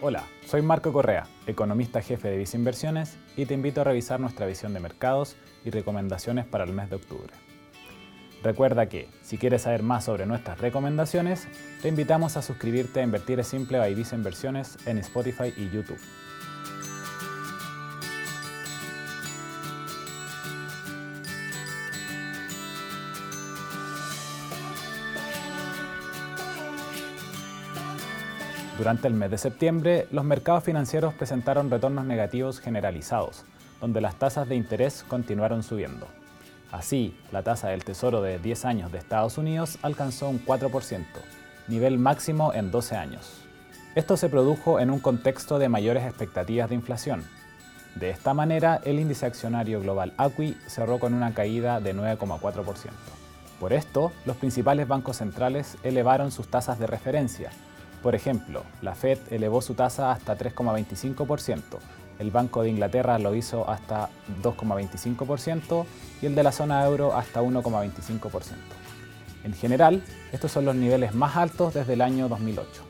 Hola, soy Marco Correa, economista jefe de Visa Inversiones y te invito a revisar nuestra visión de mercados y recomendaciones para el mes de octubre. Recuerda que, si quieres saber más sobre nuestras recomendaciones, te invitamos a suscribirte a Invertir Simple by Visa Inversiones en Spotify y YouTube. Durante el mes de septiembre, los mercados financieros presentaron retornos negativos generalizados, donde las tasas de interés continuaron subiendo. Así, la tasa del Tesoro de 10 años de Estados Unidos alcanzó un 4%, nivel máximo en 12 años. Esto se produjo en un contexto de mayores expectativas de inflación. De esta manera, el índice accionario global ACWI cerró con una caída de 9,4%. Por esto, los principales bancos centrales elevaron sus tasas de referencia, por ejemplo, la Fed elevó su tasa hasta 3,25%, el Banco de Inglaterra lo hizo hasta 2,25% y el de la zona euro hasta 1,25%. En general, estos son los niveles más altos desde el año 2008.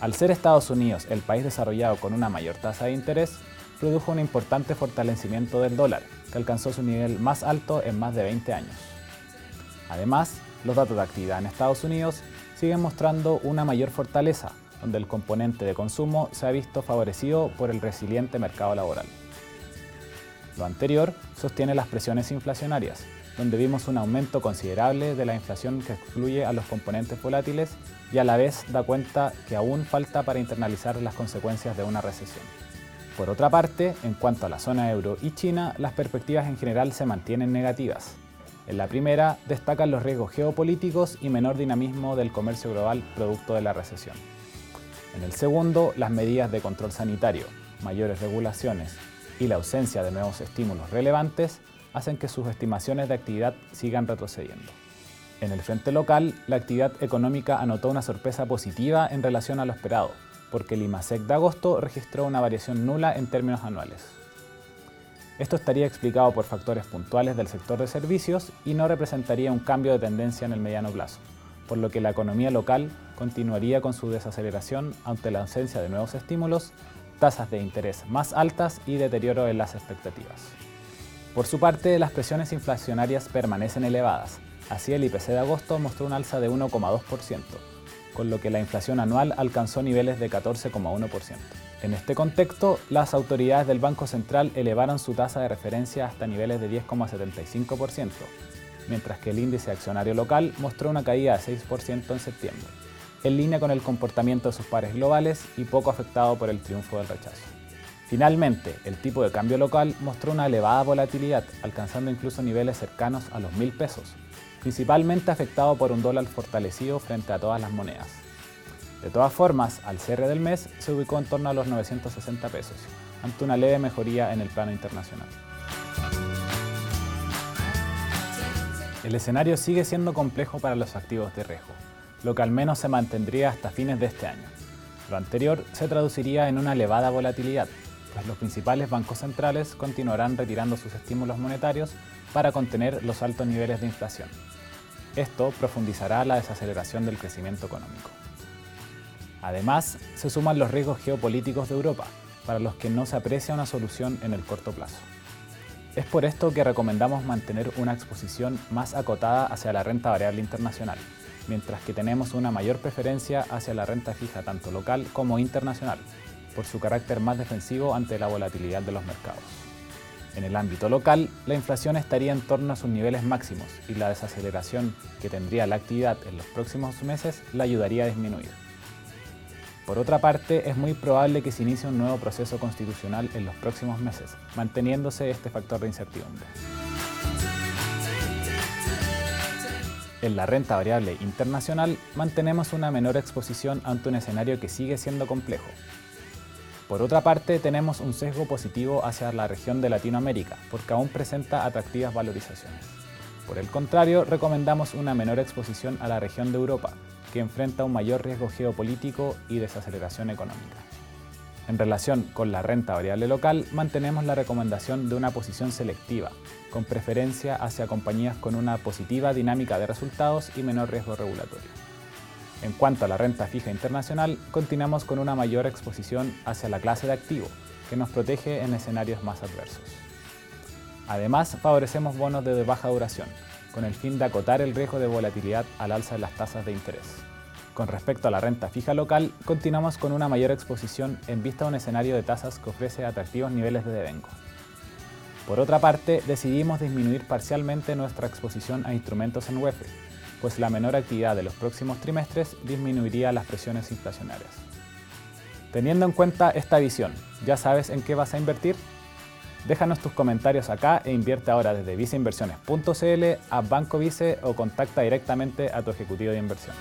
Al ser Estados Unidos el país desarrollado con una mayor tasa de interés, produjo un importante fortalecimiento del dólar, que alcanzó su nivel más alto en más de 20 años. Además, los datos de actividad en Estados Unidos siguen mostrando una mayor fortaleza, donde el componente de consumo se ha visto favorecido por el resiliente mercado laboral. Lo anterior sostiene las presiones inflacionarias, donde vimos un aumento considerable de la inflación que excluye a los componentes volátiles y a la vez da cuenta que aún falta para internalizar las consecuencias de una recesión. Por otra parte, en cuanto a la zona euro y China, las perspectivas en general se mantienen negativas, en la primera destacan los riesgos geopolíticos y menor dinamismo del comercio global producto de la recesión. En el segundo, las medidas de control sanitario, mayores regulaciones y la ausencia de nuevos estímulos relevantes hacen que sus estimaciones de actividad sigan retrocediendo. En el frente local, la actividad económica anotó una sorpresa positiva en relación a lo esperado, porque el IMASEC de agosto registró una variación nula en términos anuales. Esto estaría explicado por factores puntuales del sector de servicios y no representaría un cambio de tendencia en el mediano plazo, por lo que la economía local continuaría con su desaceleración ante la ausencia de nuevos estímulos, tasas de interés más altas y deterioro en las expectativas. Por su parte, las presiones inflacionarias permanecen elevadas. Así, el IPC de agosto mostró un alza de 1,2%, con lo que la inflación anual alcanzó niveles de 14,1%. En este contexto, las autoridades del Banco Central elevaron su tasa de referencia hasta niveles de 10,75%, mientras que el índice accionario local mostró una caída de 6% en septiembre, en línea con el comportamiento de sus pares globales y poco afectado por el triunfo del rechazo. Finalmente, el tipo de cambio local mostró una elevada volatilidad, alcanzando incluso niveles cercanos a los mil pesos, principalmente afectado por un dólar fortalecido frente a todas las monedas. De todas formas, al cierre del mes se ubicó en torno a los 960 pesos, ante una leve mejoría en el plano internacional. El escenario sigue siendo complejo para los activos de riesgo, lo que al menos se mantendría hasta fines de este año. Lo anterior se traduciría en una elevada volatilidad, pues los principales bancos centrales continuarán retirando sus estímulos monetarios para contener los altos niveles de inflación. Esto profundizará la desaceleración del crecimiento económico. Además, se suman los riesgos geopolíticos de Europa, para los que no se aprecia una solución en el corto plazo. Es por esto que recomendamos mantener una exposición más acotada hacia la renta variable internacional, mientras que tenemos una mayor preferencia hacia la renta fija tanto local como internacional, por su carácter más defensivo ante la volatilidad de los mercados. En el ámbito local, la inflación estaría en torno a sus niveles máximos y la desaceleración que tendría la actividad en los próximos meses la ayudaría a disminuir. Por otra parte, es muy probable que se inicie un nuevo proceso constitucional en los próximos meses, manteniéndose este factor de incertidumbre. En la renta variable internacional mantenemos una menor exposición ante un escenario que sigue siendo complejo. Por otra parte, tenemos un sesgo positivo hacia la región de Latinoamérica, porque aún presenta atractivas valorizaciones. Por el contrario, recomendamos una menor exposición a la región de Europa, que enfrenta un mayor riesgo geopolítico y desaceleración económica. En relación con la renta variable local, mantenemos la recomendación de una posición selectiva, con preferencia hacia compañías con una positiva dinámica de resultados y menor riesgo regulatorio. En cuanto a la renta fija internacional, continuamos con una mayor exposición hacia la clase de activo, que nos protege en escenarios más adversos. Además, favorecemos bonos de baja duración, con el fin de acotar el riesgo de volatilidad al alza de las tasas de interés. Con respecto a la renta fija local, continuamos con una mayor exposición en vista de un escenario de tasas que ofrece atractivos niveles de devengo. Por otra parte, decidimos disminuir parcialmente nuestra exposición a instrumentos en UEF, pues la menor actividad de los próximos trimestres disminuiría las presiones inflacionarias. Teniendo en cuenta esta visión, ¿ya sabes en qué vas a invertir? Déjanos tus comentarios acá e invierte ahora desde viceinversiones.cl a Banco Vice o contacta directamente a tu ejecutivo de inversión.